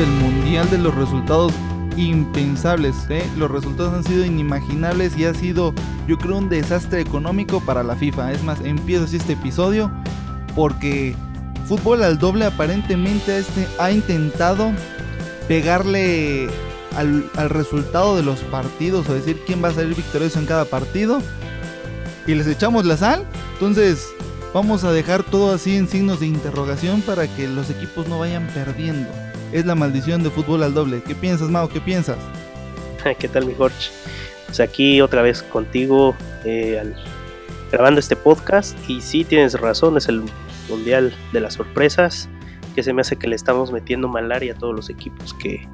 El mundial de los resultados impensables. ¿eh? Los resultados han sido inimaginables y ha sido, yo creo, un desastre económico para la FIFA. Es más, empiezo así este episodio porque Fútbol al Doble aparentemente este ha intentado pegarle al, al resultado de los partidos o decir quién va a salir victorioso en cada partido. Y les echamos la sal. Entonces, vamos a dejar todo así en signos de interrogación para que los equipos no vayan perdiendo es la maldición de fútbol al doble. ¿Qué piensas, Mao? ¿Qué piensas? ¿Qué tal, mi Jorge? Pues aquí otra vez contigo eh, grabando este podcast. Y sí, tienes razón, es el mundial de las sorpresas. Que se me hace que le estamos metiendo malaria a todos los equipos que,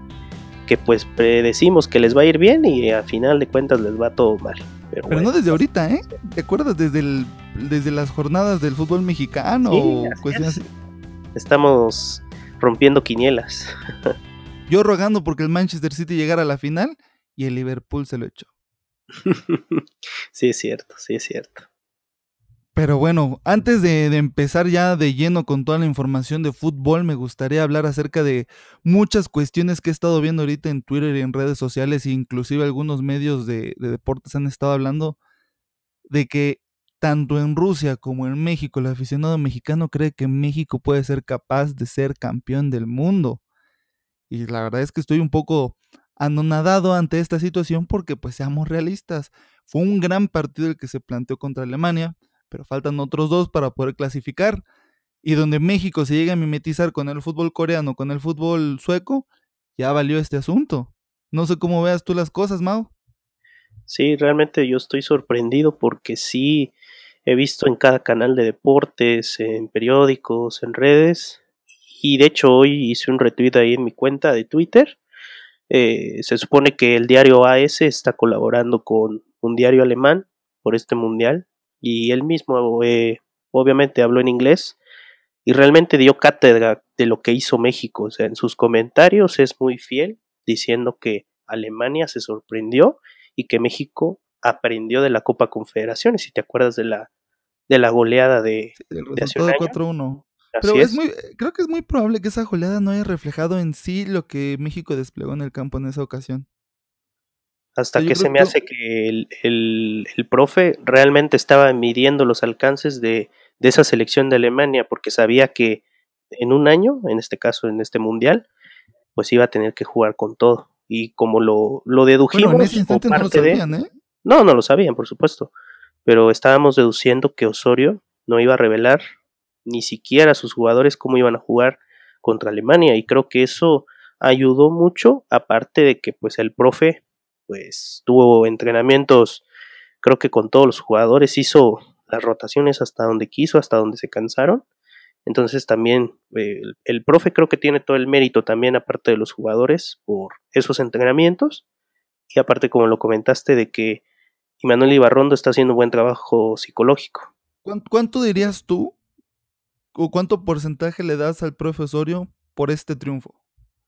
que pues predecimos que les va a ir bien y a final de cuentas les va todo mal. Pero, no desde ahorita, ¿eh? ¿Te acuerdas desde, el, desde las jornadas del fútbol mexicano? Estamos rompiendo quinielas. Yo rogando porque el Manchester City llegara a la final y el Liverpool se lo echó. sí, es cierto, sí, es cierto. Pero bueno, antes de, empezar ya de lleno con toda la información de fútbol, me gustaría hablar acerca de muchas cuestiones que he estado viendo ahorita en Twitter y en redes sociales, e inclusive algunos medios de, de deportes han estado hablando de que tanto en Rusia como en México, el aficionado mexicano cree que México puede ser capaz de ser campeón del mundo. Y la verdad es que estoy un poco anonadado ante esta situación porque, pues seamos realistas, fue un gran partido el que se planteó contra Alemania, pero faltan otros dos para poder clasificar. Y donde México se llega a mimetizar con el fútbol coreano, con el fútbol sueco, ya valió este asunto. No sé cómo veas tú las cosas, Mau. Sí, realmente yo estoy sorprendido porque sí he visto en cada canal de deportes, en periódicos, en redes, y de hecho hoy hice un retweet ahí en mi cuenta de Twitter. Eh, se supone que el diario AS está colaborando con un diario alemán por este mundial y él mismo eh, obviamente habló en inglés y realmente dio cátedra de lo que hizo México. O sea, en sus comentarios es muy fiel diciendo que Alemania se sorprendió y que México aprendió de la Copa Confederaciones, si te acuerdas de la, de la goleada de, el resultado 4-1. Pero es. muy, creo que es muy probable que esa goleada no haya reflejado en sí lo que México desplegó en el campo en esa ocasión. Hasta que se me hace que el, el, el, profe realmente estaba midiendo los alcances de, de, esa selección de Alemania, porque sabía que en un año, en este caso en este mundial, pues iba a tener que jugar con todo y como lo, lo dedujimos en ese instante no lo sabían, ¿eh? No, no lo sabían, por supuesto, pero estábamos deduciendo que Osorio no iba a revelar ni siquiera a sus jugadores cómo iban a jugar contra Alemania y creo que eso ayudó mucho, aparte de que pues el profe pues tuvo entrenamientos creo que con todos los jugadores hizo las rotaciones hasta donde quiso, hasta donde se cansaron. Entonces también el, profe creo que tiene todo el mérito también aparte de los jugadores por esos entrenamientos. Y aparte como lo comentaste de que Imanuel Ibarrondo está haciendo buen trabajo psicológico. ¿Cuánto, dirías tú o cuánto porcentaje le das al profesorio por este triunfo?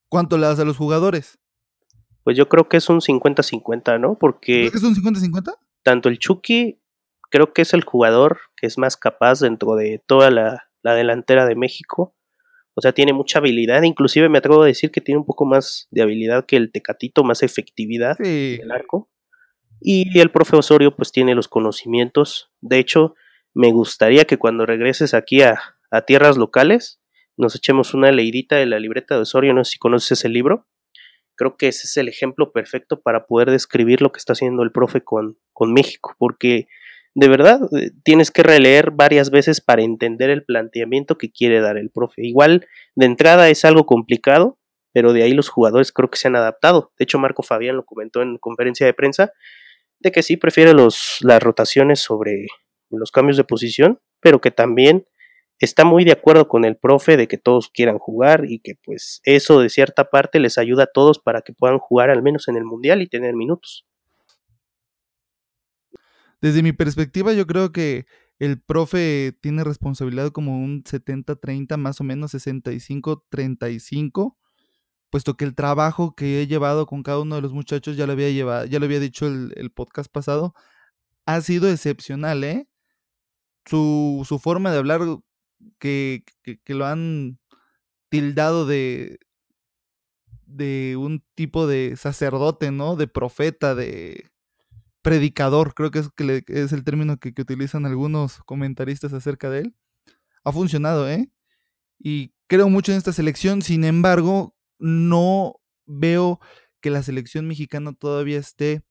¿Cuánto le das a los jugadores? Pues yo creo que es un 50-50, ¿no? Porque... ¿Es un 50-50? Tanto el Chucky creo que es el jugador que es más capaz dentro de toda la, la delantera de México. O sea, tiene mucha habilidad, inclusive me atrevo a decir que tiene un poco más de habilidad que el Tecatito, más efectividad en el arco. Y el profe Osorio pues tiene los conocimientos. De hecho, me gustaría que cuando regreses aquí a, tierras locales nos echemos una leidita de la libreta de Osorio, no sé si conoces ese libro. Creo que ese es el ejemplo perfecto para poder describir lo que está haciendo el profe con, con México, porque de verdad eh, tienes que releer varias veces para entender el planteamiento que quiere dar el profe. Igual de entrada es algo complicado, pero de ahí los jugadores creo que se han adaptado. De hecho, Marco Fabián lo comentó en conferencia de prensa, de que sí prefiere los, las rotaciones sobre los cambios de posición, pero que también está muy de acuerdo con el profe de que todos quieran jugar y que pues eso de cierta parte les ayuda a todos para que puedan jugar al menos en el mundial y tener minutos. Desde mi perspectiva, yo creo que el profe tiene responsabilidad como un 70-30, más o menos 65-35, puesto que el trabajo que he llevado con cada uno de los muchachos, ya lo había llevado, ya lo había dicho el, podcast pasado, ha sido excepcional, ¿eh? Su, su forma de hablar que, que, lo han tildado de, de un tipo de sacerdote, ¿no? De profeta, de predicador, creo que es, que es el término que, que, utilizan algunos comentaristas acerca de él. Ha funcionado, ¿eh? Y creo mucho en esta selección, sin embargo, no veo que la selección mexicana todavía esté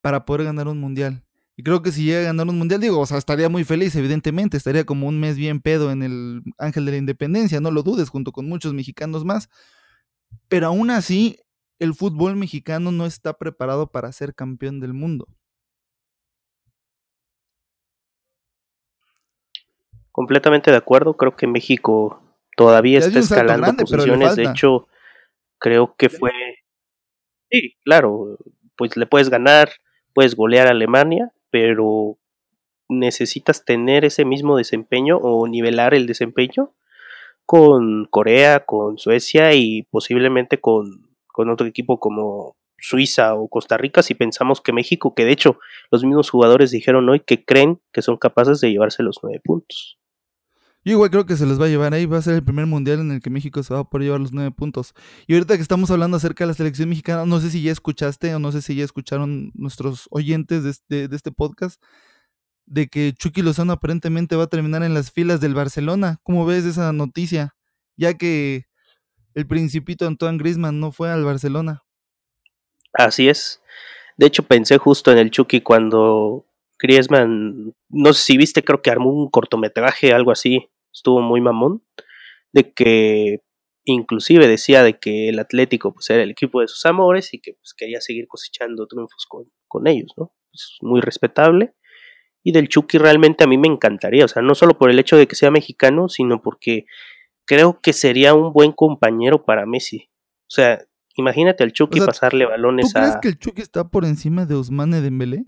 para poder ganar un mundial. Y creo que si llega a ganar un mundial, digo, o sea, estaría muy feliz, evidentemente, estaría como un mes bien pedo en el Ángel de la Independencia, no lo dudes, junto con muchos mexicanos más. Pero aún así, el fútbol mexicano no está preparado para ser campeón del mundo. Completamente de acuerdo, creo que México todavía está escalando posiciones, de hecho, creo que fue... Sí, claro, pues le puedes ganar, puedes golear a Alemania, pero necesitas tener ese mismo desempeño o nivelar el desempeño con Corea, con Suecia y posiblemente con, con otro equipo como Suiza o Costa Rica si pensamos que México, que de hecho los mismos jugadores dijeron hoy que creen que son capaces de llevarse los nueve puntos. Yo igual creo que se les va a llevar ahí, va a ser el primer mundial en el que México se va a poder llevar los nueve puntos. Y ahorita que estamos hablando acerca de la selección mexicana, no sé si ya escuchaste o no sé si ya escucharon nuestros oyentes de este, de este podcast, de que Chucky Lozano aparentemente va a terminar en las filas del Barcelona. ¿Cómo ves esa noticia? Ya que el principito Antoine Grisman no fue al Barcelona. Así es. De hecho, pensé justo en el Chucky cuando Griezmann, no sé si viste, creo que armó un cortometraje, algo así, estuvo muy mamón, de que inclusive decía de que el Atlético pues era el equipo de sus amores y que pues, quería seguir cosechando triunfos con, con ellos, ¿no? Es muy respetable. Y del Chucky realmente a mí me encantaría, o sea, no solo por el hecho de que sea mexicano, sino porque creo que sería un buen compañero para Messi. O sea, imagínate al Chucky pasarle balones a... ¿Tú crees que el Chucky está por encima de Ousmane Dembélé?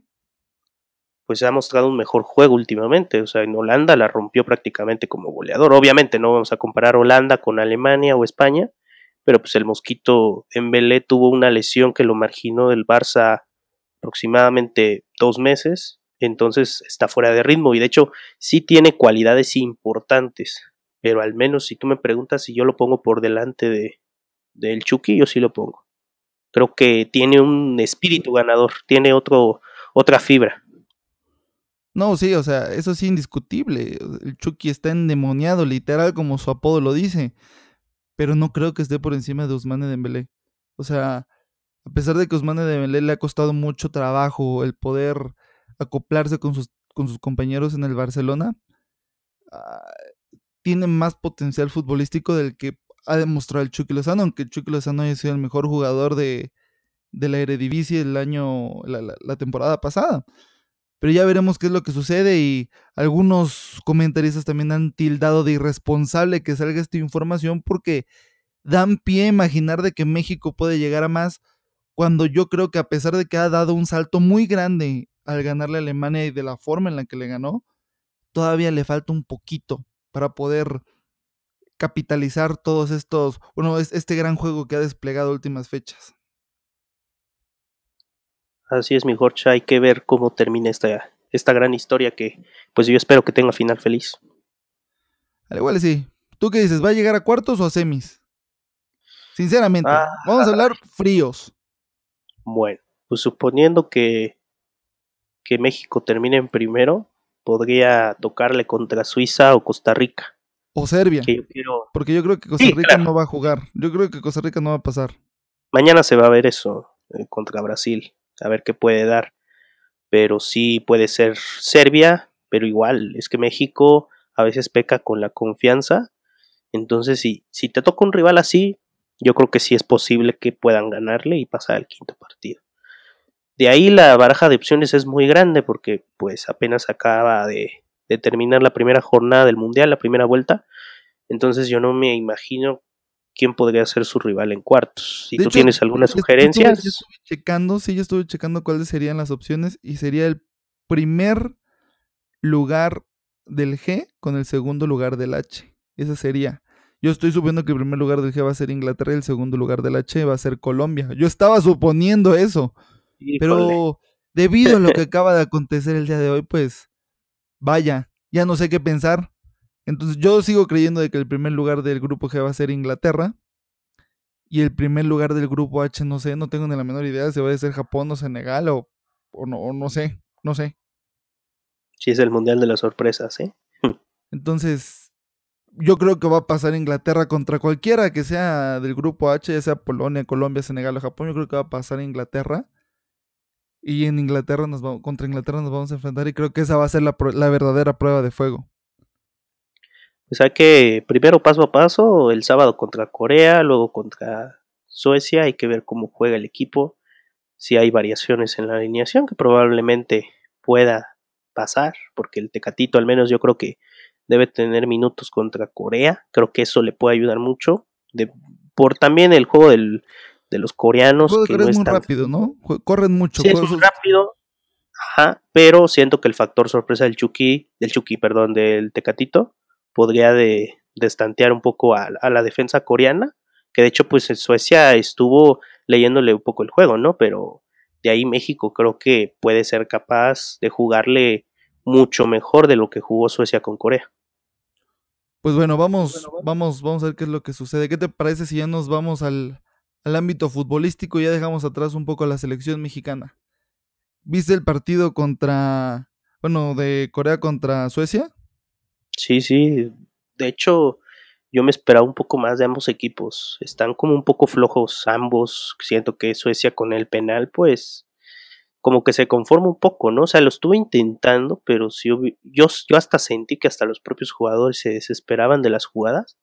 Pues ha mostrado un mejor juego últimamente. O sea, en Holanda la rompió prácticamente como goleador. Obviamente no vamos a comparar Holanda con Alemania o España, pero pues el Mosquito en Belé tuvo una lesión que lo marginó del Barça aproximadamente dos meses. Entonces está fuera de ritmo y de hecho sí tiene cualidades importantes. Pero al menos si tú me preguntas si yo lo pongo por delante de del Chucky, yo sí lo pongo. Creo que tiene un espíritu ganador, tiene otro, otra fibra. No, sí, o sea, eso sí indiscutible. El Chucky está endemoniado, literal, como su apodo lo dice. Pero no creo que esté por encima de Usmane Dembélé. O sea, a pesar de que Usmane Dembélé le ha costado mucho trabajo el poder acoplarse con sus, con sus compañeros en el Barcelona, ah, tiene más potencial futbolístico del que ha demostrado el Chucky Lozano, aunque el Chucky Lozano haya sido el mejor jugador de, la Eredivisie el año, la temporada pasada pero ya veremos qué es lo que sucede y algunos comentaristas también han tildado de irresponsable que salga esta información porque dan pie a imaginar de que México puede llegar a más cuando yo creo que a pesar de que ha dado un salto muy grande al ganarle a Alemania y de la forma en la que le ganó, todavía le falta un poquito para poder capitalizar todos estos, bueno, este gran juego que ha desplegado últimas fechas. Así es, mi Jorge, hay que ver cómo termina esta, esta gran historia que pues yo espero que tenga final feliz. Al igual sí. ¿Tú qué dices? ¿Va a llegar a cuartos o a semis? Sinceramente, ah. vamos a hablar fríos. Bueno, pues suponiendo que, que México termine en primero, podría tocarle contra Suiza o Costa Rica. O Serbia. Porque yo creo que Costa Rica no va a jugar. Yo creo que Costa Rica no va a pasar. Mañana se va a ver eso eh, contra Brasil a ver qué puede dar. Pero sí puede ser Serbia, pero igual, es que México a veces peca con la confianza. Entonces, si, si te toca un rival así, yo creo que sí es posible que puedan ganarle y pasar al quinto partido. De ahí la baraja de opciones es muy grande porque pues apenas acaba de, de terminar la primera jornada del Mundial, la primera vuelta. Entonces yo no me imagino quién podría ser su rival en cuartos. Si tú tienes alguna sugerencia. Yo estuve checando, sí, yo estuve checando cuáles serían las opciones y sería el primer lugar del G con el segundo lugar del H. Esa sería. Yo estoy suponiendo que el primer lugar del G va a ser Inglaterra y el segundo lugar del H va a ser Colombia. Yo estaba suponiendo eso. Pero debido a lo que acaba de acontecer el día de hoy, pues vaya, ya no sé qué pensar. Entonces yo sigo creyendo de que el primer lugar del grupo G va a ser Inglaterra. Y el primer lugar del grupo H, no sé, no tengo ni la menor idea si va a ser Japón o Senegal o, o no, o no sé, no sé. Sí, es el mundial de las sorpresas, ¿eh? Entonces, yo creo que va a pasar Inglaterra contra cualquiera que sea del grupo H, ya sea Polonia, Colombia, Senegal o Japón. Yo creo que va a pasar Inglaterra. Y en Inglaterra nos vamos, contra Inglaterra nos vamos a enfrentar y creo que esa va a ser la, la verdadera prueba de fuego. Pues hay que, primero paso a paso, el sábado contra Corea, luego contra Suecia, hay que ver cómo juega el equipo, si hay variaciones en la alineación, que probablemente pueda pasar, porque el Tecatito al menos yo creo que debe tener minutos contra Corea, creo que eso le puede ayudar mucho, de, por también el juego del, de los coreanos. que no es muy rápido, ¿no? Corren mucho. Sí, es muy rápido, ajá, pero siento que el factor sorpresa del Chucky, del Chucky, perdón, del Tecatito, podría de, destantear un poco a, a, la defensa coreana, que de hecho pues en Suecia estuvo leyéndole un poco el juego, ¿no? Pero de ahí México creo que puede ser capaz de jugarle mucho mejor de lo que jugó Suecia con Corea. Pues bueno, vamos, vamos, vamos a ver qué es lo que sucede. ¿Qué te parece si ya nos vamos al, al ámbito futbolístico y ya dejamos atrás un poco a la selección mexicana? ¿Viste el partido contra, bueno, de Corea contra Suecia? Sí, sí. De hecho, yo me esperaba un poco más de ambos equipos. Están como un poco flojos ambos. Siento que Suecia con el penal, pues, como que se conforma un poco, ¿no? O sea, lo estuve intentando, pero sí, yo, yo hasta sentí que hasta los propios jugadores se desesperaban de las jugadas.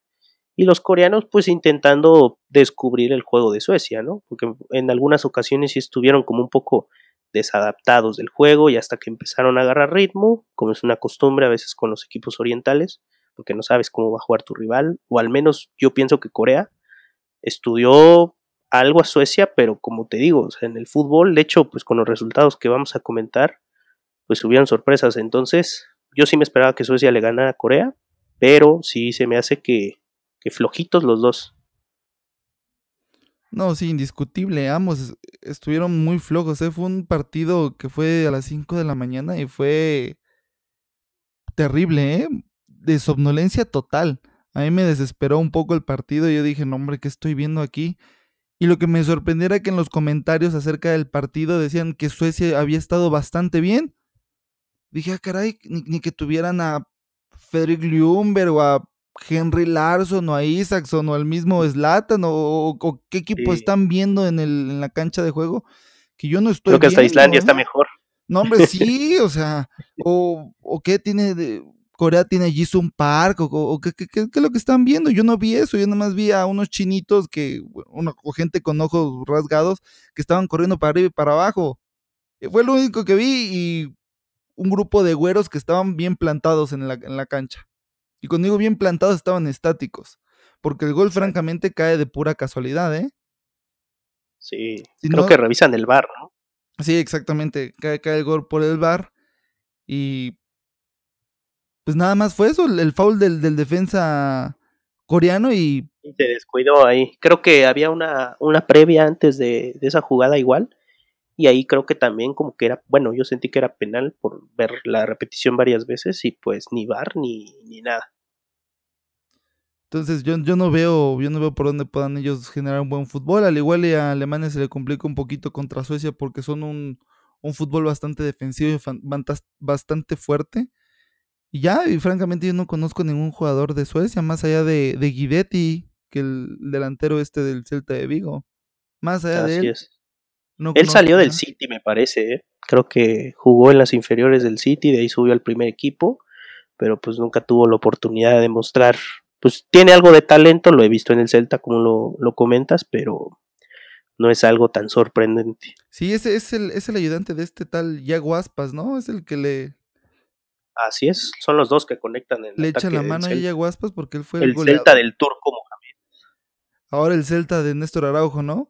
Y los coreanos, pues, intentando descubrir el juego de Suecia, ¿no? Porque en algunas ocasiones sí estuvieron como un poco desadaptados del juego y hasta que empezaron a agarrar ritmo, como es una costumbre a veces con los equipos orientales, porque no sabes cómo va a jugar tu rival, o al menos yo pienso que Corea estudió algo a Suecia, pero como te digo, en el fútbol, de hecho, pues con los resultados que vamos a comentar, pues hubieron sorpresas, entonces yo sí me esperaba que Suecia le ganara a Corea, pero sí se me hace que, que flojitos los dos. No, sí, indiscutible. Ambos estuvieron muy flojos. ¿eh? Fue un partido que fue a las 5 de la mañana y fue terrible, ¿eh? De somnolencia total. A mí me desesperó un poco el partido yo dije, no, hombre, ¿qué estoy viendo aquí? Y lo que me sorprendió era que en los comentarios acerca del partido decían que Suecia había estado bastante bien. Dije, ah, caray, ni, ni que tuvieran a Fredrik Ljungberg o a Henry Larson o a Isaacson o al mismo Slatan o, o, qué equipo sí. están viendo en, el, en la cancha de juego que yo no estoy creo que hasta viendo, Islandia ¿eh? está mejor no hombre sí o sea o, o qué tiene de, Corea tiene Jisung Park o, o ¿qué, qué, qué, es lo que están viendo yo no vi eso yo nada más vi a unos chinitos que una, o gente con ojos rasgados que estaban corriendo para arriba y para abajo fue lo único que vi y un grupo de güeros que estaban bien plantados en la, en la cancha y cuando digo bien plantados, estaban estáticos. Porque el gol, francamente, cae de pura casualidad, ¿eh? Sí, si creo no, que revisan el bar, ¿no? Sí, exactamente. Cae, cae el gol por el bar. Y. Pues nada más fue eso, el, el foul del, del, defensa coreano y. Y se descuidó ahí. Creo que había una, una previa antes de, de esa jugada igual y ahí creo que también como que era, bueno, yo sentí que era penal por ver la repetición varias veces y pues ni bar ni, ni nada. Entonces yo, yo no veo, yo no veo por dónde puedan ellos generar un buen fútbol, al igual y a Alemania se le complica un poquito contra Suecia porque son un, un fútbol bastante defensivo y bastante fuerte. Y ya, y francamente yo no conozco ningún jugador de Suecia, más allá de, de Guidetti, que el delantero este del Celta de Vigo. Más allá Así de él. Es. No él salió del City, me parece. ¿eh? Creo que jugó en las inferiores del City, de ahí subió al primer equipo, pero pues nunca tuvo la oportunidad de demostrar. Pues tiene algo de talento, lo he visto en el Celta, como lo, lo comentas, pero no es algo tan sorprendente. Sí, ese es el, es el ayudante de este tal Yago Aspas, ¿no? Es el que le. Así es, son los dos que conectan. En le echa la mano a Yago Aspas porque él fue el, el Celta del Turco Mohamed. Ahora el Celta de Néstor Araujo, ¿no?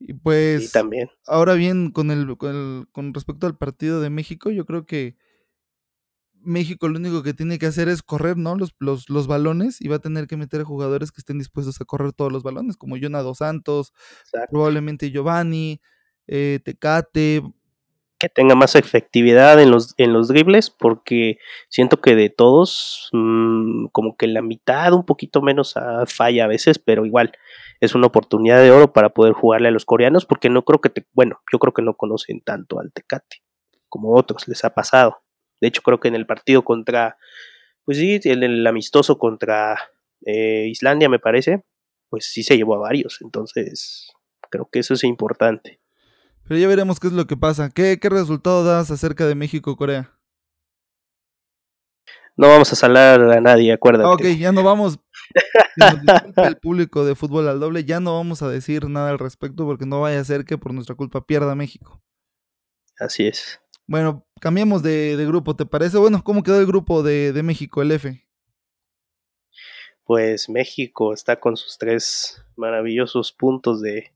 Y pues, sí, también. ahora bien, con, el, con, el, con respecto al partido de México, yo creo que México lo único que tiene que hacer es correr, ¿no? Los, los, los balones y va a tener que meter a jugadores que estén dispuestos a correr todos los balones, como Jonah Dos Santos, Exacto. probablemente Giovanni, eh, Tecate, que tenga más efectividad en los, en los dribles, porque siento que de todos, mmm, como que la mitad, un poquito menos a falla a veces, pero igual es una oportunidad de oro para poder jugarle a los coreanos, porque no creo que, te, bueno, yo creo que no conocen tanto al Tecate como otros les ha pasado. De hecho, creo que en el partido contra, pues sí, en el amistoso contra eh, Islandia, me parece, pues sí se llevó a varios. Entonces, creo que eso es importante. Pero ya veremos qué es lo que pasa. ¿Qué, qué resultado das acerca de México-Corea? No vamos a salar a nadie, acuérdate. Ah, ok, ya no vamos. el público de fútbol al doble, ya no vamos a decir nada al respecto porque no vaya a ser que por nuestra culpa pierda México. Así es. Bueno, cambiamos de, de grupo, ¿te parece? Bueno, ¿cómo quedó el grupo de, de México, el F? Pues México está con sus tres maravillosos puntos de,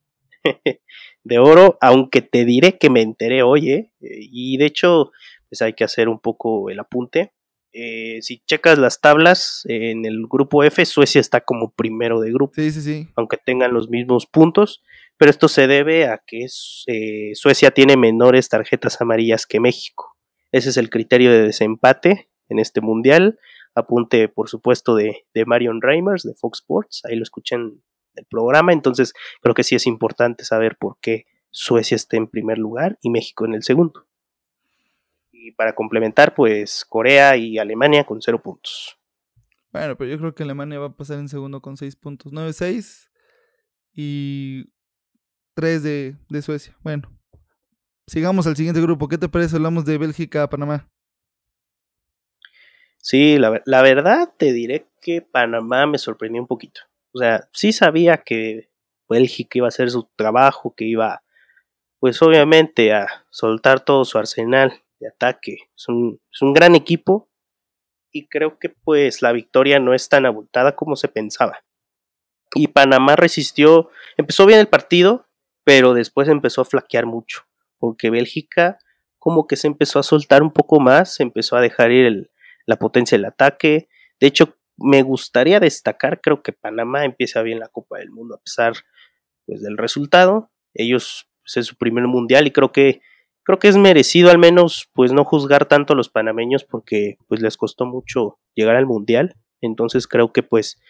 de oro, aunque te diré que me enteré hoy, ¿eh? y de hecho, pues hay que hacer un poco el apunte. Eh, si checas las tablas, en el grupo F, Suecia está como primero de grupo. Sí, sí, sí. Aunque tengan los mismos puntos, pero esto se debe a que eh, Suecia tiene menores tarjetas amarillas que México. Ese es el criterio de desempate en este mundial. Apunte, por supuesto, de, de Marion Reimers de Fox Sports. Ahí lo escuchan el programa, entonces creo que sí es importante saber por qué Suecia está en primer lugar y México en el segundo. Y para complementar, pues Corea y Alemania con cero puntos. Bueno, pero yo creo que Alemania va a pasar en segundo con seis puntos. 9-6 y 3 de, de, Suecia. Bueno, sigamos al siguiente grupo. ¿Qué te parece? Hablamos de Bélgica a Panamá. Sí, la, la verdad te diré que Panamá me sorprendió un poquito. O sea, sí sabía que Bélgica iba a hacer su trabajo, que iba, pues obviamente, a soltar todo su arsenal de ataque. Es un, es un gran equipo y creo que pues la victoria no es tan abultada como se pensaba. Y Panamá resistió, empezó bien el partido, pero después empezó a flaquear mucho, porque Bélgica como que se empezó a soltar un poco más, empezó a dejar ir la potencia del ataque. De hecho, me gustaría destacar, creo que Panamá empieza bien la Copa del Mundo a pesar pues, del resultado. Ellos pues, es su primer mundial y creo que creo que es merecido al menos pues no juzgar tanto a los panameños porque pues les costó mucho llegar al mundial. Entonces creo que pues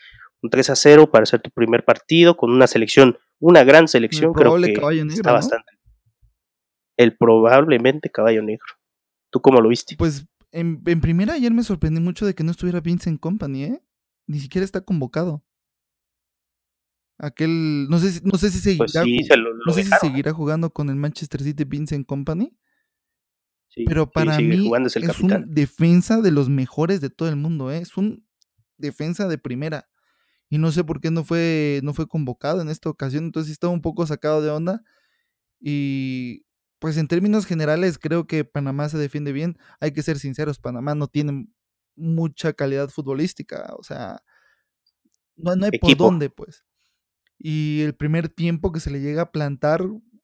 un 3 a 0 para hacer tu primer partido con una selección, una gran selección, creo que negro, está ¿no? bastante. El probablemente caballo negro. ¿Tú cómo lo viste? Pues en, en, primera ayer me sorprendí mucho de que no estuviera Vincent Company, ¿eh? Ni siquiera está convocado. Aquel, no sé, si, no sé si seguirá, pues sí, se lo, lo no sé si seguirá jugando con el Manchester City Vincent Company. sí, Pero para sí, mí es, el es un defensa de los mejores de todo el mundo, ¿eh? Es un defensa de primera. Y no sé por qué no fue, no fue convocado en esta ocasión. Entonces estaba un poco sacado de onda. Y pues en términos generales creo que Panamá se defiende bien. Hay que ser sinceros, Panamá no tiene mucha calidad futbolística. O sea, no, no hay por dónde, pues. Y el primer tiempo que se le llega a plantar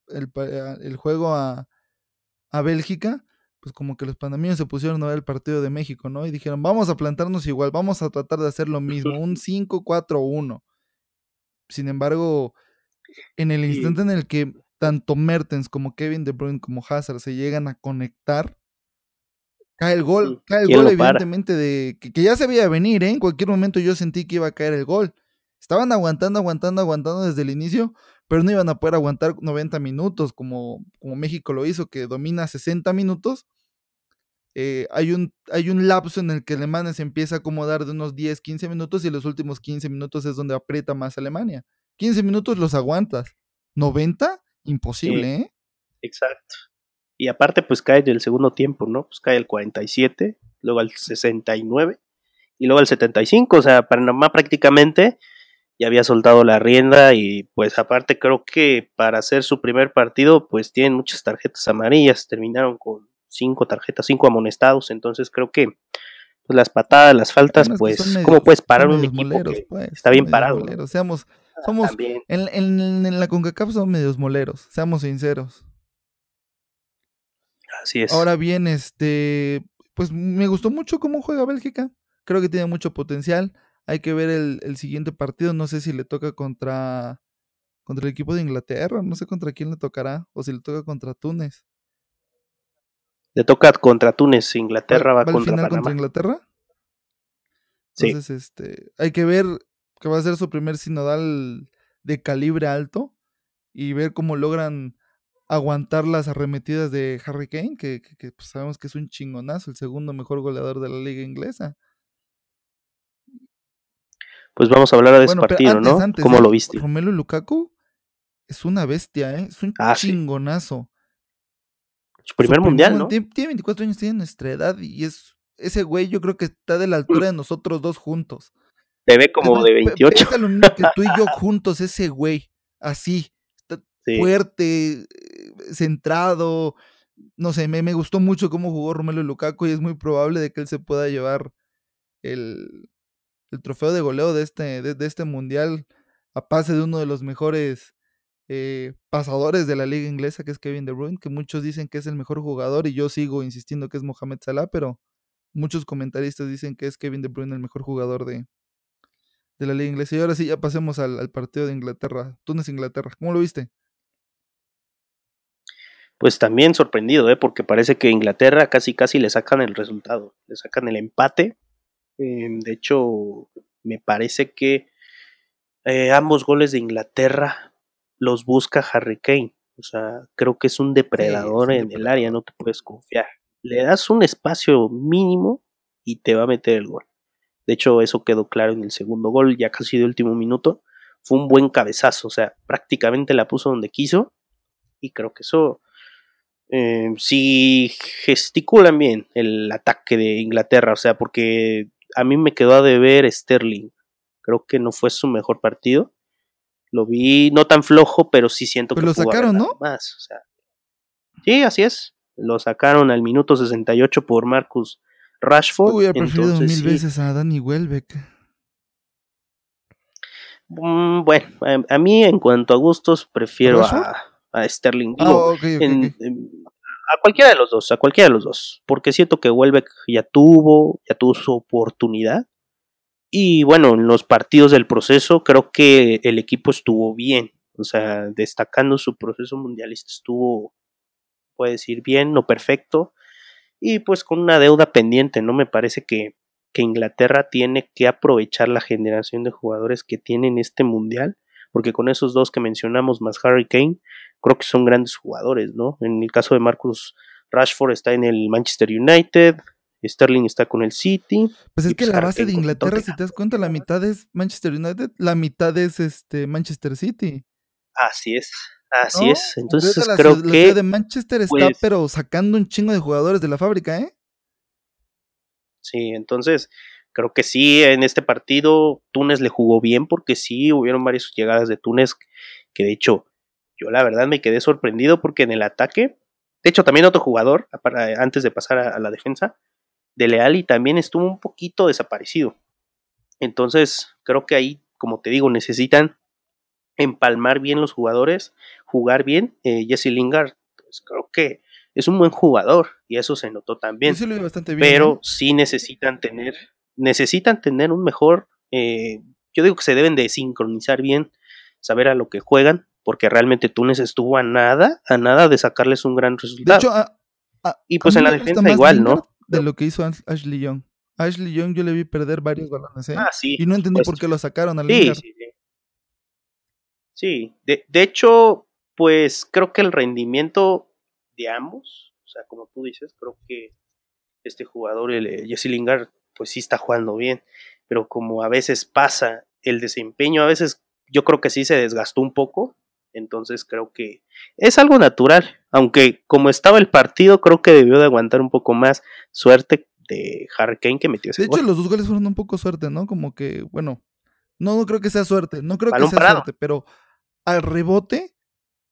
el, el juego a, a Bélgica, pues como que los panameños se pusieron a ver el partido de México, ¿no? Y dijeron, vamos a plantarnos igual, vamos a tratar de hacer lo mismo, un 5-4-1. Sin embargo, en el instante en el que tanto Mertens como Kevin De Bruyne como Hazard se llegan a conectar, cae el gol, cae el gol evidentemente de que, que, ya se veía venir, ¿eh? En cualquier momento yo sentí que iba a caer el gol. Estaban aguantando, aguantando, aguantando desde el inicio, pero no iban a poder aguantar 90 minutos como, como México lo hizo, que domina 60 minutos. Eh, hay, un, hay un lapso en el que Alemania se empieza a acomodar de unos 10, 15 minutos y los últimos 15 minutos es donde aprieta más Alemania. 15 minutos los aguantas. 90, imposible, sí, ¿eh? Exacto. Y aparte, pues cae del segundo tiempo, ¿no? Pues cae el 47, luego al 69 y luego al 75. O sea, Panamá prácticamente ya había soltado la rienda y pues aparte creo que para hacer su primer partido pues tienen muchas tarjetas amarillas, terminaron con cinco tarjetas, cinco amonestados, entonces creo que pues, las patadas, las faltas, pues medios, ¿cómo puedes parar un equipo moleros, que pues, está bien parado? ¿no? Seamos, somos, en, en, en, la CONCACAF somos medios moleros, seamos sinceros. Así es. Ahora bien, este, pues me gustó mucho cómo juega Bélgica, creo que tiene mucho potencial, hay que ver el, el, siguiente partido. No sé si le toca contra, contra el equipo de Inglaterra. No sé contra quién le tocará. O si le toca contra Túnez. Le toca contra Túnez, Inglaterra va, ¿Va al contra final Panamá. contra Inglaterra? Sí. Entonces, este, hay que ver que va a ser su primer sinodal de calibre alto y ver cómo logran aguantar las arremetidas de Harry Kane, que, que- que, pues, sabemos que es un chingonazo, el segundo mejor goleador de la liga inglesa. Pues vamos a hablar de ese Bueno, pero partido, antes, ¿no? antes, ¿Cómo ¿eh? lo viste? Romelu Lukaku es una bestia, ¿eh? Es un Ah, sí. chingonazo. Su primer Su mundial, mun- ¿no? Tiene, tiene 24 años, tiene nuestra edad y es ese güey yo creo que está de la altura de nosotros dos juntos. Te ve como de pe- 28. pesa lo mismo que tú y yo juntos, ese güey. Así, Sí. fuerte, centrado. No sé, me, me gustó mucho cómo jugó Romelu Lukaku y es muy probable de que él se pueda llevar el, el trofeo de goleo de este, de, de este mundial a pase de uno de los mejores eh, pasadores de la liga inglesa, que es Kevin De Bruyne, que muchos dicen que es el mejor jugador y yo sigo insistiendo que es Mohamed Salah, pero muchos comentaristas dicen que es Kevin De Bruyne el mejor jugador de, de la liga inglesa. Y ahora sí, ya pasemos al, al partido de Inglaterra, Túnez-Inglaterra. ¿Cómo lo viste? Pues también sorprendido, ¿eh? Porque parece que Inglaterra casi casi le sacan el resultado, le sacan el empate. Eh, de hecho, me parece que eh, ambos goles de Inglaterra los busca Harry Kane. O sea, creo que es un depredador un en el área, no te puedes confiar. Le das un espacio mínimo y te va a meter el gol. De hecho, eso quedó claro en el segundo gol, ya casi de último minuto. Fue un buen cabezazo, o sea, prácticamente la puso donde quiso. Y creo que eso eh, si gesticulan bien el ataque de Inglaterra, o sea, porque a mí me quedó a deber Sterling. Creo que no fue su mejor partido. Lo vi no tan flojo, pero sí siento Pero que lo sacaron, ¿no? Más, o sea. Sí, así es. Lo sacaron al minuto 68 por Marcus Rashford. Hubiera preferido entonces mil veces a Danny Welbeck. Mm, bueno, a, a mí en cuanto a gustos prefiero a, a Sterling. Ah, en- en- a cualquiera de los dos, a cualquiera de los dos, porque siento que Welbeck ya tuvo, ya tuvo su oportunidad. Y bueno, en los partidos del proceso creo que el equipo estuvo bien, o sea, destacando su proceso mundialista estuvo, puede decir bien, no perfecto, y pues con una deuda pendiente, ¿no? Me parece que, que Inglaterra tiene que aprovechar la generación de jugadores que tiene en este mundial, porque con esos dos que mencionamos más Harry Kane, creo que son grandes jugadores, ¿no? En el caso de Marcus Rashford está en el Manchester United, Sterling está con el City. Pues es y que pues la base de Inglaterra, si te das cuenta, la mitad es Manchester United, la mitad es este Manchester City. Así es, así ¿no? es. Entonces Ahorita la creo ciudad- la que ciudad de Manchester está, pues- pero sacando un chingo de jugadores de la fábrica, ¿eh? Sí, entonces creo que sí, en este partido Túnez le jugó bien porque sí, hubieron varias llegadas de Túnez que de hecho yo la verdad me quedé sorprendido porque en el ataque, de hecho también otro jugador, para- antes de pasar a, a la defensa, de Leali también estuvo un poquito desaparecido. Entonces creo que ahí, como te digo, necesitan empalmar bien los jugadores, jugar bien. Eh, Jesse Lingard, pues creo que es un buen jugador y eso se notó también sí lo bastante bien. pero sí necesitan tener, necesitan tener un mejor, eh, yo digo que se deben de sincronizar bien, saber a lo que juegan, porque realmente Túnez estuvo a nada, a nada de sacarles un gran De resultado. hecho, a- a- y pues en la defensa igual, ¿no? De lo que hizo Ash- Ashley Young. Ashley Young yo le vi perder varios balones, ¿eh? ah, sí. y no entendí por qué lo sacaron al Sí, sí, sí. Sí, de, de hecho, pues creo que el rendimiento de ambos, o sea, como tú dices, creo que este jugador, el eh, Jesse Lingard, pues sí está jugando bien, pero como a veces pasa el desempeño, a veces yo creo que sí se desgastó un poco, entonces creo que es algo natural, aunque como estaba el partido, creo que debió de aguantar un poco más suerte de Harry Kane que metió ese De hecho, los dos goles fueron un poco suerte, ¿no? Como que, bueno, no, no creo que sea suerte, no creo Balón que sea parado. suerte, pero al rebote,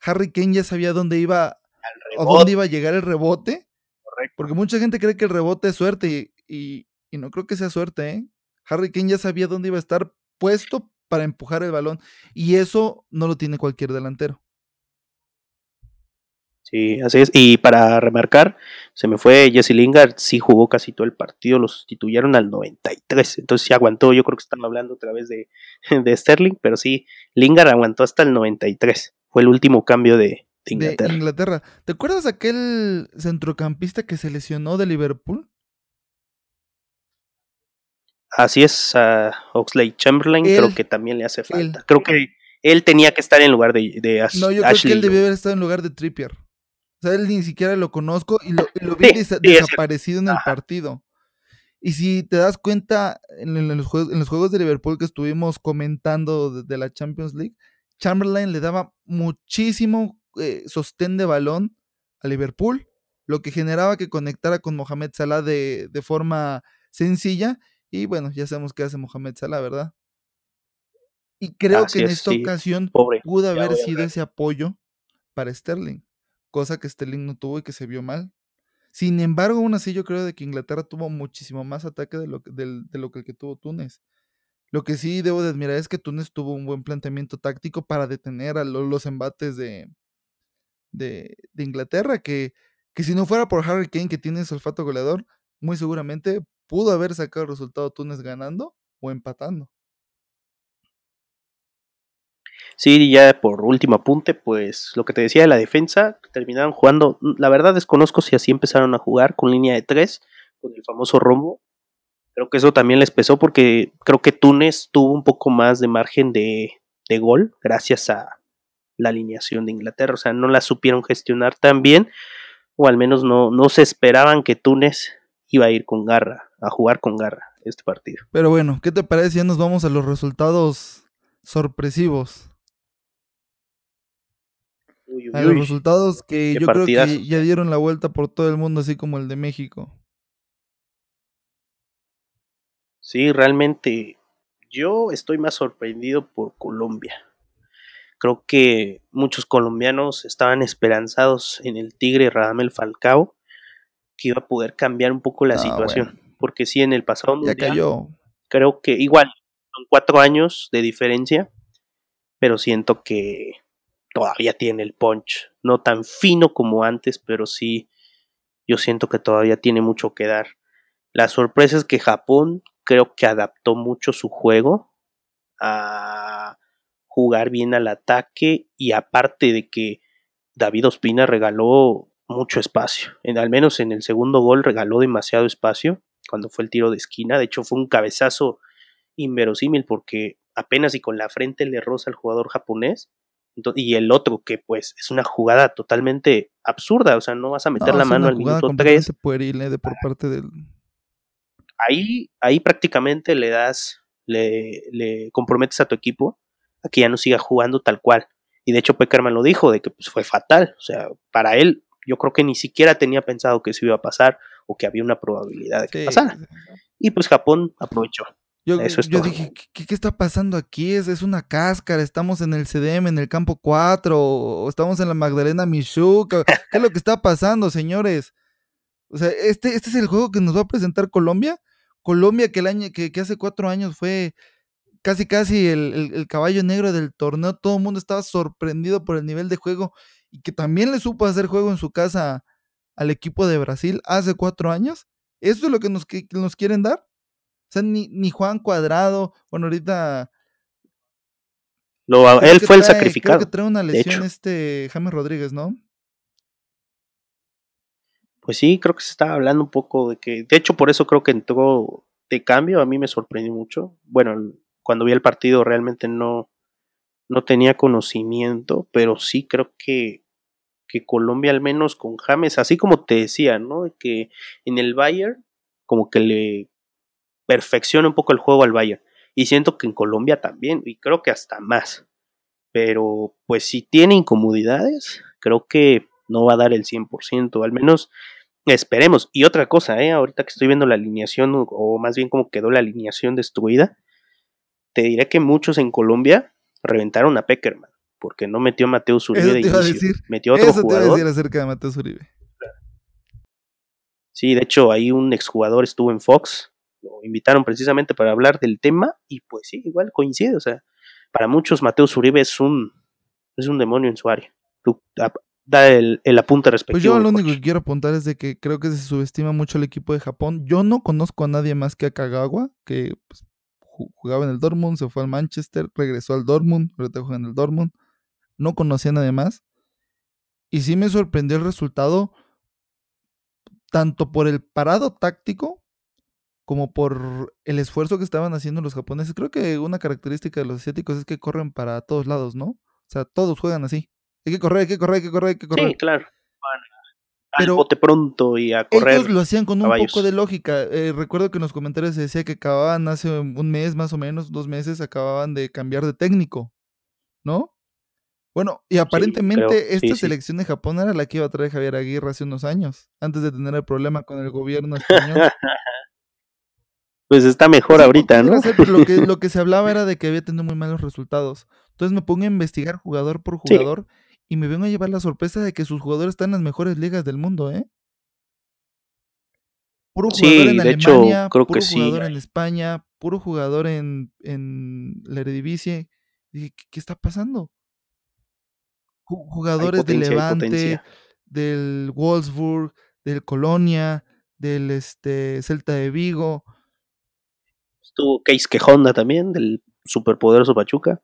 Harry Kane ya sabía dónde iba, a dónde iba a llegar el rebote, correcto. porque mucha gente cree que el rebote es suerte y, y- y no creo que sea suerte, ¿eh? Harry Kane ya sabía dónde iba a estar puesto para empujar el balón y eso no lo tiene cualquier delantero. Sí, así es. Y para remarcar, se me fue Jesse Lingard, sí jugó casi todo el partido, lo sustituyeron al 93, entonces sí aguantó, yo creo que están hablando otra vez de, de Sterling, pero sí, Lingard aguantó hasta el 93, fue el último cambio de, Inglaterra. De Inglaterra. ¿Te acuerdas aquel centrocampista que se lesionó de Liverpool? Así es, a Oxley Chamberlain creo que también le hace falta. creo que él tenía que estar en lugar de, de Ashley. No, yo creo que él debió haber estado en lugar de Trippier. O sea, él ni siquiera lo conozco y lo, vi desaparecido en el partido. Y si te das cuenta, en, los juegos, en los juegos de Liverpool que estuvimos comentando de, la Champions League, Chamberlain le daba muchísimo eh, sostén de balón a Liverpool, lo que generaba que conectara con Mohamed Salah de, de forma sencilla. Y bueno, ya sabemos qué hace Mohamed Salah, ¿verdad? Y creo que en esta ocasión pudo haber sido ese apoyo para Sterling, cosa que Sterling no tuvo y que se vio mal. Sin embargo, aún así yo creo de que Inglaterra tuvo muchísimo más ataque de lo, de, lo que el que tuvo Túnez. Lo que sí debo de admirar es que Túnez tuvo un buen planteamiento táctico para detener a los embates de, de, Inglaterra, que, que si no fuera por Harry Kane, que tiene ese olfato goleador, muy seguramente pudo haber sacado el resultado Túnez ganando o empatando. Sí, ya por último apunte, pues lo que te decía de la defensa, terminaron jugando, la verdad desconozco si así empezaron a jugar con línea de tres, con el famoso rombo. Creo que eso también les pesó porque creo que Túnez tuvo un poco más de margen de, de gol gracias a la alineación de Inglaterra, o sea, no la supieron gestionar tan bien, o al menos no, no se esperaban que Túnez iba a ir con garra, a jugar con garra este partido. Pero bueno, ¿qué te parece? Ya nos vamos a los resultados sorpresivos a los resultados que yo creo que ya dieron la vuelta por todo el mundo, así como el de México. Sí, realmente yo estoy más sorprendido por Colombia. Creo que muchos colombianos estaban esperanzados en el Tigre Radamel Falcao, que iba a poder cambiar un poco la ah, situación. Porque sí, en el pasado mundial, cayó. creo que igual, son cuatro años de diferencia, pero siento que todavía tiene el punch. No tan fino como antes, pero sí, yo siento que todavía tiene mucho que dar. La sorpresa es que Japón creo que adaptó mucho su juego a jugar bien al ataque y aparte de que David Ospina regaló mucho espacio. En, al menos en el segundo gol regaló demasiado espacio cuando fue el tiro de esquina. De hecho fue un cabezazo inverosímil porque apenas y con la frente le roza al jugador japonés y el otro que pues es una jugada totalmente absurda, o sea, no vas a meter la mano al minuto 3. de por parte del... Ahí, ahí prácticamente le das, le, le comprometes a tu equipo a que ya no siga jugando tal cual. Y de hecho Peckerman lo dijo, de que pues, fue fatal, o sea, para él yo creo que ni siquiera tenía pensado que eso iba a pasar o que había una probabilidad de que pasara. Y pues Japón aprovechó. Yo, dije, ¿qué, está pasando aquí? ¿Es, es una cáscara, estamos en el CDM, en el campo 4, o estamos en la Magdalena Michuca. ¿Qué es lo que está pasando, señores? O sea, este, este es el juego que nos va a presentar Colombia. Colombia que el año, que, hace cuatro años fue casi casi el, caballo negro del torneo. Todo el mundo estaba sorprendido por el nivel de juego y que también le supo hacer juego en su casa al equipo de Brasil hace cuatro años. ¿Eso es lo que nos, que nos quieren dar? O sea, ni, ni Juan Cuadrado, bueno, ahorita... Lo, él fue el sacrificado. Creo que trae una lesión este James Rodríguez, ¿no? Pues sí, creo que se estaba hablando un poco de que, de hecho por eso creo que entró de cambio, a mí me sorprendió mucho. Bueno, cuando vi el partido realmente no, no tenía conocimiento, pero sí creo que, que Colombia al menos con James, así como te decía, ¿no? Que en el Bayern como que le perfecciona un poco el juego al Bayern. Y siento que en Colombia también, y creo que hasta más. Pero pues si tiene incomodidades, creo que no va a dar el 100%, al menos esperemos. Y otra cosa, ¿eh? ahorita que estoy viendo la alineación, o más bien como quedó la alineación destruida, te diré que muchos en Colombia reventaron a Peckerman, porque no metió a Mateo Uribe de inicio. Metió otro Eso jugador. Te iba a decir acerca de Mateo Uribe. Sí, de hecho, ahí un exjugador estuvo en Fox, lo invitaron precisamente para hablar del tema y pues sí, igual coincide, o sea, para muchos Mateo Zuribe es un, es un demonio en su área. Tú, da el, el apunte respectivo. Pues yo lo único que quiero apuntar es de que creo que se subestima mucho el equipo de Japón. Yo no conozco a nadie más que a Kagawa, que pues, jugaba en el Dortmund, se fue al Manchester, regresó al Dortmund, ahorita juega en el Dortmund. No conocía a nadie más. Y sí me sorprendió el resultado, tanto por el parado táctico como por el esfuerzo que estaban haciendo los japoneses. Creo que una característica de los asiáticos es que corren para todos lados, ¿no? O sea, todos juegan así. Hay que correr, hay que correr, hay que correr, hay que correr. Sí, claro. Pero bote pronto y a correr. Ellos lo hacían con un poco de lógica. Eh, recuerdo que en los comentarios se decía que acababan hace un mes, más o menos, dos meses, acababan de cambiar de técnico, ¿no? Bueno, y aparentemente esta selección de Japón era la que iba a traer Javier Aguirre hace unos años, antes de tener el problema con el gobierno español. pues está mejor ahorita, ¿no? lo, que, lo que se hablaba era de que había tenido muy malos resultados. Entonces me pongo a investigar jugador por jugador y me vengo a llevar la sorpresa de que sus jugadores están en las mejores ligas del mundo, ¿eh? Puro jugador en Alemania, puro jugador en España, puro jugador en, en la Eredivisie. Dije, ¿qué, está pasando? Jugadores del Levante, del Wolfsburg, del Colonia, del este, Celta de Vigo. Estuvo Case Quejonda también, del superpoderoso Pachuca.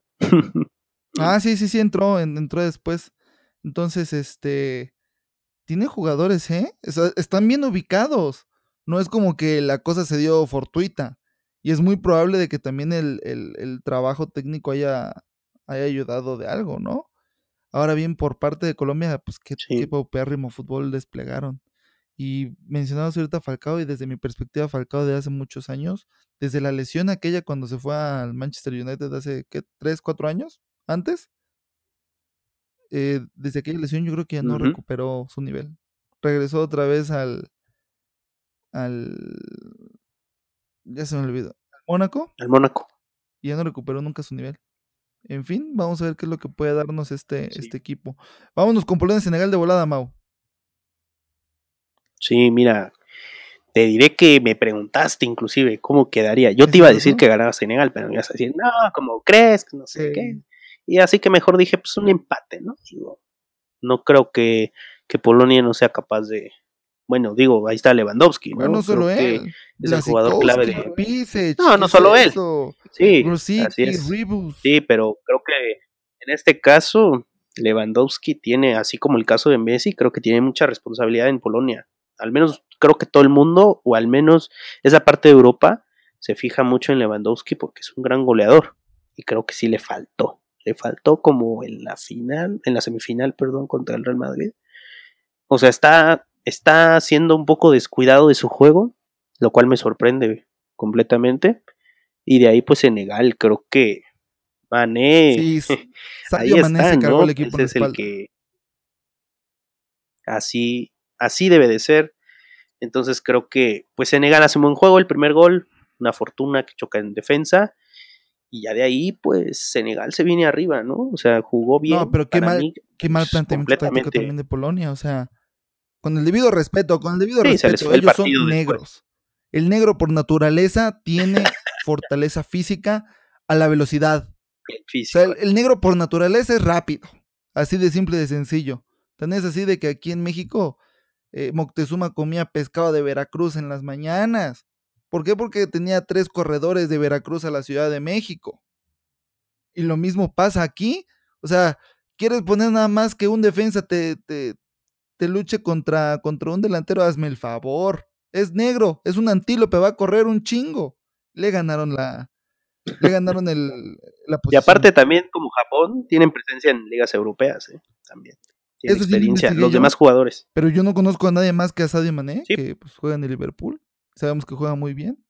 ah, sí, sí, sí, entró, entró después. Entonces, este, tiene jugadores, ¿eh? están bien ubicados. No es como que la cosa se dio fortuita. Y es muy probable de que también el, el, trabajo técnico haya, haya ayudado de algo, ¿no? Ahora bien, por parte de Colombia, pues qué, sí. paupérrimo fútbol desplegaron. Y mencionamos ahorita Falcao, y desde mi perspectiva, Falcao de hace muchos años, desde la lesión aquella cuando se fue al Manchester United hace, ¿qué? ¿Tres, cuatro años? ¿Antes? Eh, desde aquella lesión yo creo que ya no recuperó su nivel. Regresó otra vez al. al. Ya se me olvidó. ¿Al Mónaco? Al Mónaco. Y ya no recuperó nunca su nivel. En fin, vamos a ver qué es lo que puede darnos este, este equipo. Vámonos con Polonia Senegal de volada, Mau. Sí, mira, te diré que me preguntaste inclusive cómo quedaría. Yo te iba a decir que ganaba Senegal, pero me ibas a decir, no, como crees, no sé qué. Y así que mejor dije, pues un empate, ¿no? Digo, no creo que, que Polonia no sea capaz de, bueno, digo, ahí está Lewandowski, ¿no? no solo él. Es el jugador clave de. no, no solo él. Sí, así es. Sí, pero creo que en este caso Lewandowski tiene, así como el caso de Messi, creo que tiene mucha responsabilidad en Polonia. Al menos creo que todo el mundo, o al menos esa parte de Europa, se fija mucho en Lewandowski porque es un gran goleador. Y creo que sí le faltó. Le faltó como en la final, en la semifinal, perdón, contra el Real Madrid. O sea, está está siendo un poco descuidado de su juego, lo cual me sorprende completamente. Y de ahí, pues Senegal, creo que Mané. Sí, ahí Mané se cargó el equipo es el que. Así, así debe de ser. Entonces creo que, pues Senegal hace un buen juego, el primer gol, una fortuna que choca en defensa. Y ya de ahí, pues Senegal se viene arriba, ¿no? O sea, jugó bien. No, pero qué mal, qué mal pues, planteamiento también de Polonia, o sea con el debido respeto, con el debido respeto, ellos son negros. El negro por naturaleza tiene fortaleza física a la velocidad. El, negro por naturaleza es rápido. Así de simple y de sencillo. Tan es así de que aquí en México eh, Moctezuma comía pescado de Veracruz en las mañanas. ¿Por qué? Porque tenía tres corredores de Veracruz a la Ciudad de México. Y lo mismo pasa aquí. O sea, quieres poner nada más que un defensa te, te, te luche contra, contra un delantero, hazme el favor. Es negro, es un antílope, va a correr un chingo. Le ganaron la, le ganaron el, la posición. Y aparte también, como Japón, tienen presencia en ligas europeas, ¿eh? También. Tienen experiencia, los demás jugadores. Pero yo no conozco a nadie más que a Sadio Mané, que pues, juega en el Liverpool. Sabemos que juega muy bien.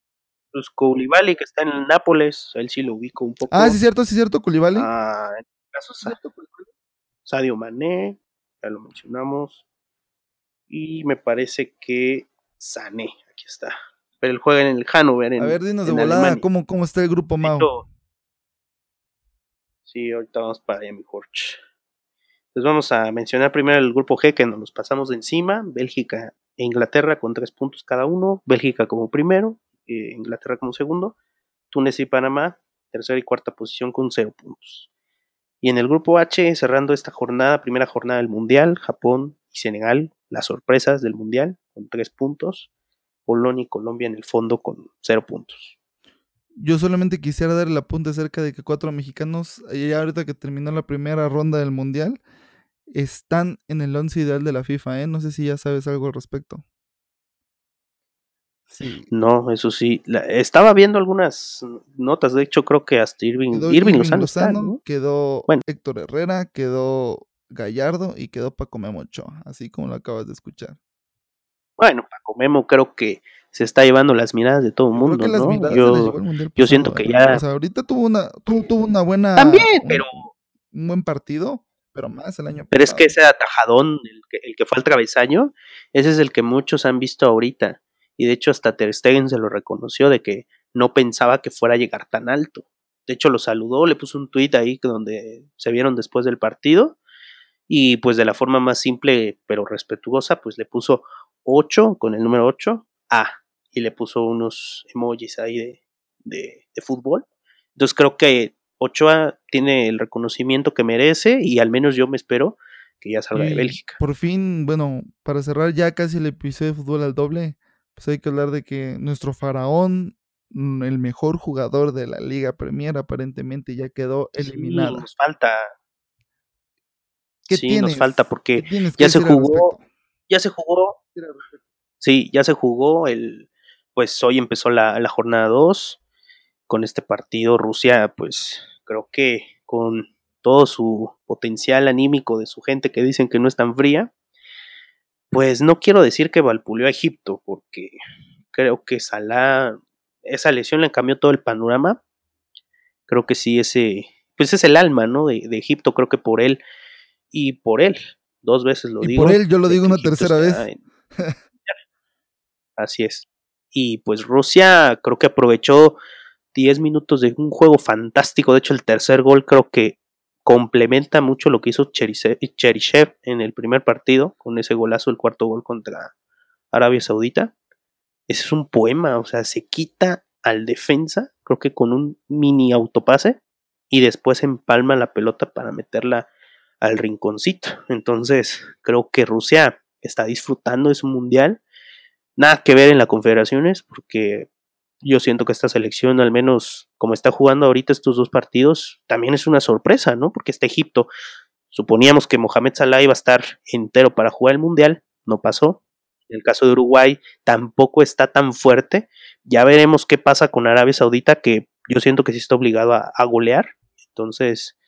Pues Koulibaly, que está en el Nápoles, él sí lo ubico un poco. Ah, sí, cierto, sí, cierto, Koulibaly. Ah, en caso Sadio Mané, ya lo mencionamos. Y me parece que Sané, aquí está. Pero él juega en el Hannover. a ver, dinos de volada ¿cómo, cómo está el grupo Mao. Sí, ahorita vamos para allá, mi Jorge. Pues vamos a mencionar primero el grupo G que nos los pasamos de encima. Bélgica Inglaterra con tres puntos cada uno. Bélgica como primero, eh, Inglaterra como segundo. Túnez y Panamá, tercera y cuarta posición con cero puntos. Y en el grupo H, cerrando esta jornada, primera jornada del Mundial, Japón y Senegal las sorpresas del Mundial con tres puntos. Polonia y Colombia en el fondo con cero puntos. Yo solamente quisiera dar el apunte acerca de que cuatro mexicanos, ya ahorita que terminó la primera ronda del Mundial, están en el once ideal de la FIFA, ¿eh? No sé si ya sabes algo al respecto. Sí. No, eso sí. estaba viendo algunas notas. De hecho, creo que hasta Irving, Irving, Lozano, quedó Héctor Herrera, quedó Gallardo y quedó Paco Memo Ochoa, así como lo acabas de escuchar. Bueno, Paco Memo creo que se está llevando las miradas de todo el mundo, ¿no? Yo, yo siento que ya. O sea, ahorita tuvo una, tuvo, una buena. También, pero. Un buen partido, pero más el año Pero es que ese atajadón, el que, el que fue al travesaño, ese es el que muchos han visto ahorita. Y de hecho, hasta Ter Stegen se lo reconoció de que no pensaba que fuera a llegar tan alto. De hecho, lo saludó, le puso un tuit ahí donde se vieron después del partido. Y pues de la forma más simple pero respetuosa, pues le puso 8 con el número 8 A y le puso unos emojis ahí de, de, fútbol. Entonces creo que Ochoa tiene el reconocimiento que merece y al menos yo me espero que ya salga de Bélgica. Por fin, bueno, para cerrar ya casi el episodio de fútbol al doble, pues hay que hablar de que nuestro faraón, mm, el mejor jugador de la Liga Premier, aparentemente ya quedó eliminado. nos falta. ¿Qué sí, nos falta porque ya se jugó, ya se jugó. Sí, ya se jugó el, pues hoy empezó la, jornada 2 con este partido. Rusia, pues creo que con todo su potencial anímico de su gente que dicen que no es tan fría, pues no quiero decir que valpuleó a Egipto, porque creo que Salah, esa lesión le cambió todo el panorama. Creo que sí, ese, pues es el alma, ¿no? De, Egipto, creo que por él y por él, dos veces lo digo. Por él, yo lo digo una tercera vez. Así es. Y pues Rusia creo que aprovechó 10 minutos de un juego fantástico. De hecho, el tercer gol creo que complementa mucho lo que hizo Cherishev en el primer partido, con ese golazo, el cuarto gol contra Arabia Saudita. Ese es un poema, o sea, se quita al defensa, creo que con un mini autopase, y después empalma la pelota para meterla al rinconcito. Entonces, creo que Rusia está disfrutando de su mundial nada que ver en las confederaciones, porque yo siento que esta selección, al menos como está jugando ahorita estos dos partidos, también es una sorpresa, ¿no? Porque este Egipto, suponíamos que Mohamed Salah iba a estar entero para jugar el Mundial, no pasó. En el caso de Uruguay tampoco está tan fuerte. Ya veremos qué pasa con Arabia Saudita, que yo siento que sí está obligado a, a golear. Entonces,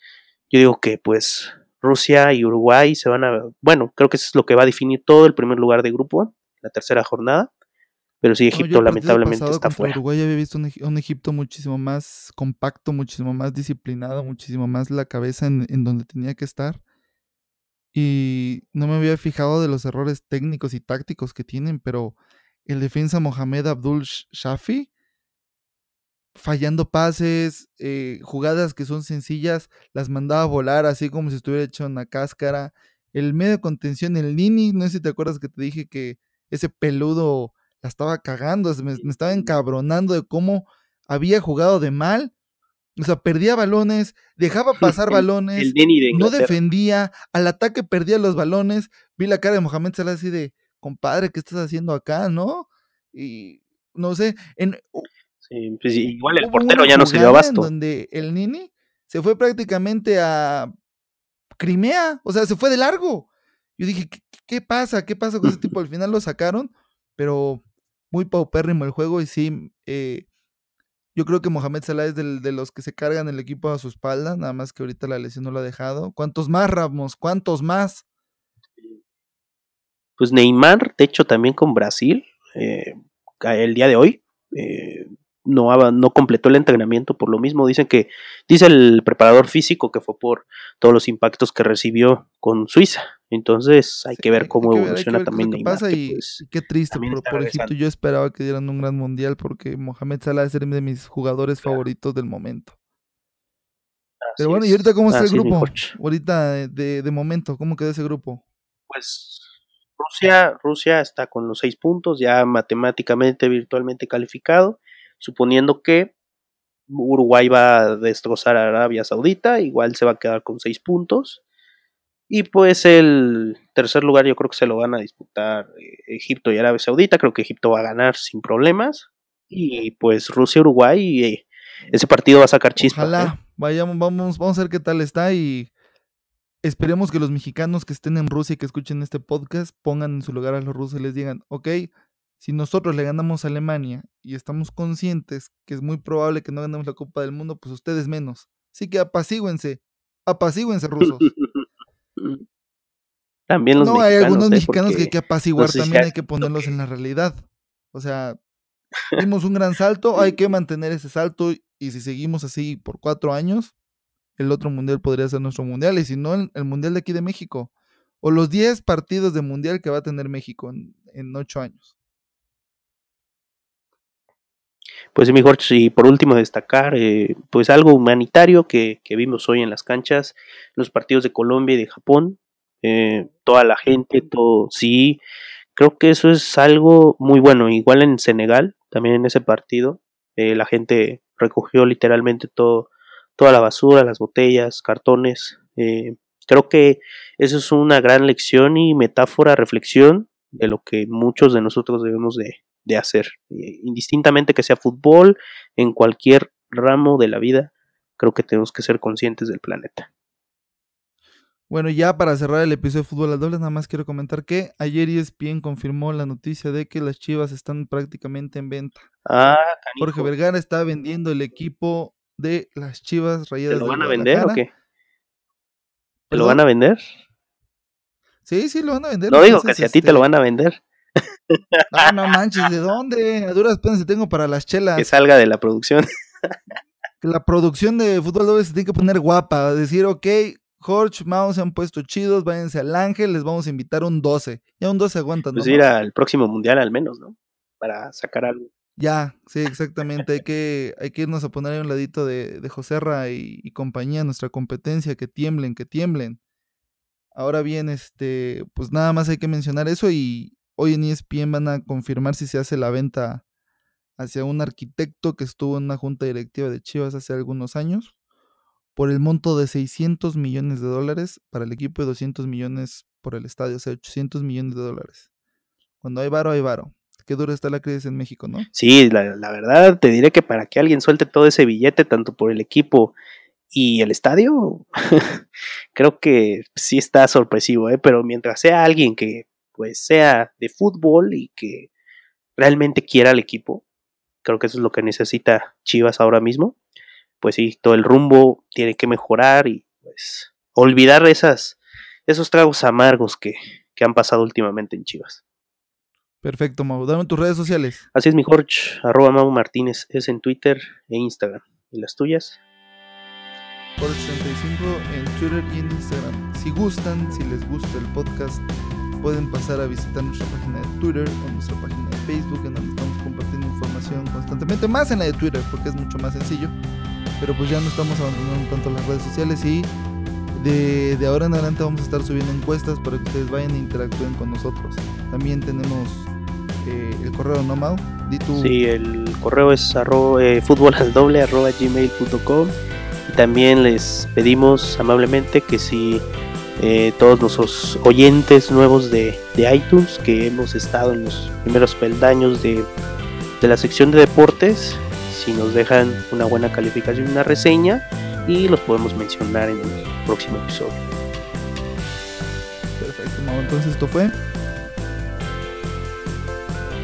yo digo que pues Rusia y Uruguay se van a... Bueno, creo que eso es lo que va a definir todo el primer lugar de grupo la tercera jornada. Pero sí, Egipto lamentablemente está fuera. Uruguay había visto un, Egipto muchísimo más compacto, muchísimo más disciplinado, muchísimo más la cabeza en, donde tenía que estar. Y no me había fijado de los errores técnicos y tácticos que tienen, pero el defensa Mohamed Abdul Shafi, fallando pases, eh, jugadas que son sencillas, las mandaba a volar así como si estuviera hecho una cáscara. El medio de contención, el Nini, no sé si te acuerdas que te dije que ese peludo la estaba cagando, me, estaba encabronando de cómo había jugado de mal. O sea, perdía balones, dejaba pasar balones, no defendía, al ataque perdía los balones. Vi la cara de Mohamed Salah así de, compadre, ¿qué estás haciendo acá, no? Y no sé, en, sí, pues igual el portero ya no se dio abasto. donde el Nini se fue prácticamente a Crimea, o sea, se fue de largo. Yo dije, ¿qué, pasa? ¿Qué pasa con ese tipo? Al final lo sacaron, pero muy paupérrimo el juego y sí, eh, yo creo que Mohamed Salah es de los que se cargan el equipo a su espalda, nada más que ahorita la lesión no lo ha dejado. ¿Cuántos más, Ramos? ¿Cuántos más? Pues Neymar, de hecho, también con Brasil, eh, el día de hoy, eh, no, no completó el entrenamiento por lo mismo. Dicen que, dice el preparador físico que fue por todos los impactos que recibió con Suiza. Entonces hay que ver cómo evoluciona también qué pasa y pues, qué triste por, Egipto. Yo esperaba que dieran un gran mundial porque Mohamed Salah es uno de mis jugadores favoritos del momento. Pero bueno, ¿y ahorita cómo está el grupo? Ahorita de, de momento, ¿cómo queda ese grupo? Pues Rusia, Rusia está con los seis puntos, ya matemáticamente, virtualmente calificado suponiendo que Uruguay va a destrozar a Arabia Saudita, igual se va a quedar con seis puntos. Y pues el tercer lugar yo creo que se lo van a disputar eh, Egipto y Arabia Saudita, creo que Egipto va a ganar sin problemas. Y pues Rusia-Uruguay, eh, ese partido va a sacar chispas. Ojalá, ¿eh? vayamos, vamos, vamos a ver qué tal está y esperemos que los mexicanos que estén en Rusia y que escuchen este podcast pongan en su lugar a los rusos y les digan, ok, si nosotros le ganamos a Alemania y estamos conscientes que es muy probable que no ganemos la Copa del Mundo, pues ustedes menos. Así que apacíguense, apacíguense rusos. También los no, hay algunos ¿eh? mexicanos que hay que apaciguar, también hay que ponerlos que- en la realidad. O sea, dimos un gran salto, hay que mantener ese salto y si seguimos así por cuatro años, el otro mundial podría ser nuestro mundial y si no, el, el mundial de aquí de México. O los 10 partidos de mundial que va a tener México en, en ocho años. Pues sí, mejor, y por último destacar, eh, pues algo humanitario que, que vimos hoy en las canchas, los partidos de Colombia y de Japón, eh, toda la gente, todo, sí, creo que eso es algo muy bueno, igual en Senegal, también en ese partido, eh, la gente recogió literalmente todo, toda la basura, las botellas, cartones, eh, creo que eso es una gran lección y metáfora, reflexión de lo que muchos de nosotros debemos de, de hacer, eh, indistintamente que sea fútbol, en cualquier ramo de la vida, creo que tenemos que ser conscientes del planeta. Bueno, ya para cerrar el episodio de Fútbol al Doble, nada más quiero comentar que ayer ESPN confirmó la noticia de que las Chivas están prácticamente en venta. Ah, Jorge Vergara está vendiendo el equipo de las Chivas ¿te Rayadas lo de van a vender o qué? ¿Te lo van a vender? Sí, sí, lo van a vender. No digo que si a ti te lo este, van a vender, Ah, no manches, ¿de dónde? A duras penas si tengo para las que chelas. salga de la producción. La producción de Fútbol Doble se tiene que poner guapa. Decir, ok, Jorge, Mao se han puesto chidos, váyanse al Ángel, les vamos a invitar un 12. Ya un 12 aguanta, ¿no? Pues ir al próximo mundial al menos, ¿no? Para sacar algo. Ya, sí, exactamente. Hay que, hay que irnos a poner ahí a un ladito de, de Joserra y, y compañía, nuestra competencia, que tiemblen, que tiemblen. Ahora bien, este, pues nada más hay que mencionar eso y hoy en ESPN van a confirmar si se hace la venta hacia un arquitecto que estuvo en una junta directiva de Chivas hace algunos años por el monto de 600 millones de dólares para el equipo y 200 millones por el estadio, o sea, 800 millones de dólares. Cuando hay varo, hay varo. Qué dura está la crisis en México, ¿no? Sí, la, la verdad te diré que para que alguien suelte todo ese billete, tanto por el equipo y el estadio, creo que sí está sorpresivo, ¿eh? Pero mientras sea alguien que pues sea de fútbol y que realmente quiera al equipo, creo que eso es lo que necesita Chivas ahora mismo. Pues sí, todo el rumbo tiene que mejorar y pues olvidar esas, esos tragos amargos que, que han pasado últimamente en Chivas. Perfecto, Mau. Dame tus redes sociales. Así es mi Jorge, arroba Mau Martínez, es en Twitter e Instagram. ¿Y las tuyas? por 85 en Twitter y en Instagram. Si gustan, si les gusta el podcast, pueden pasar a visitar nuestra página de Twitter o nuestra página de Facebook, en donde estamos compartiendo información constantemente, más en la de Twitter, porque es mucho más sencillo. Pero pues ya no estamos abandonando tanto las redes sociales y de, de ahora en adelante vamos a estar subiendo encuestas para que ustedes vayan e interactúen con nosotros. También tenemos eh, el correo, ¿no, Mau? Di tu... Sí, el correo es arroba, eh, fútbolaldoble arroba gmail.com y también les pedimos amablemente que si eh, todos nuestros oyentes nuevos de, de iTunes que hemos estado en los primeros peldaños de, de la sección de deportes, si nos dejan una buena calificación, una reseña y los podemos mencionar en el próximo episodio. Perfecto, Mau. Entonces esto fue...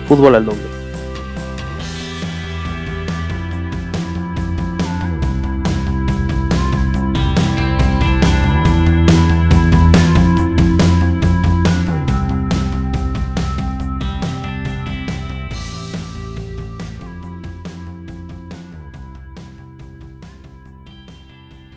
Fútbol al doble.